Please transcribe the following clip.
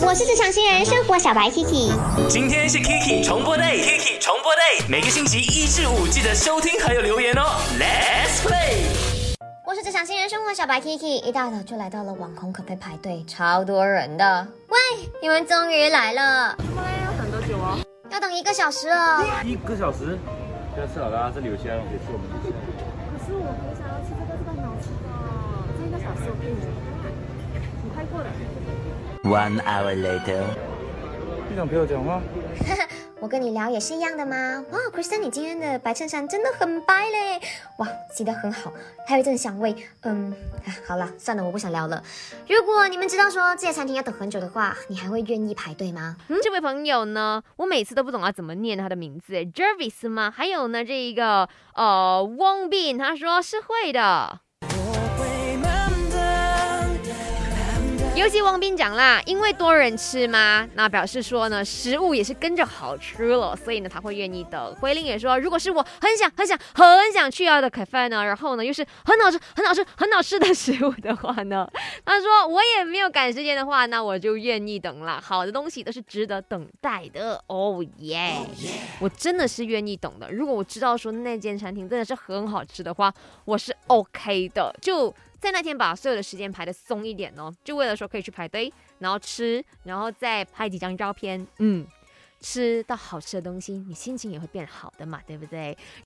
我是职场新人生活小白 Kiki，今天是 Kiki 重播 day，Kiki 重播 day，每个星期一至五记得收听还有留言哦。Let's play。我是职场新人生活小白 Kiki，一大早就来到了网红可啡排队，超多人的。喂，你们终于来了，要等多久哦？要等一个小时哦。一个小时，不要吃了啦，这里有其他东西吃，我们就吃。可是我很想要吃这个，这个很好吃的。这一个小时我可以很快过的。One hour later。队长陪我讲话。我跟你聊也是一样的吗？哇，Kristen，你今天的白衬衫真的很白嘞！哇，洗得很好，还有一阵香味。嗯，啊，好了，算了，我不想聊了。如果你们知道说这些餐厅要等很久的话，你还会愿意排队吗？嗯，这位朋友呢，我每次都不懂要怎么念他的名字，Jervis 吗？还有呢，这一个呃，Wong Bin，他说是会的。尤其王斌讲啦，因为多人吃嘛，那表示说呢，食物也是跟着好吃了，所以呢，他会愿意等。回林也说，如果是我很想很想很想去要的咖啡呢，然后呢又是很好吃很好吃很好吃的食物的话呢，他说我也没有赶时间的话，那我就愿意等啦。好的东西都是值得等待的，哦耶！我真的是愿意等的。如果我知道说那间餐厅真的是很好吃的话，我是 OK 的，就。在那天把所有的时间排的松一点哦，就为了说可以去排队，然后吃，然后再拍几张照片，嗯，吃到好吃的东西，你心情也会变好的嘛，对不对？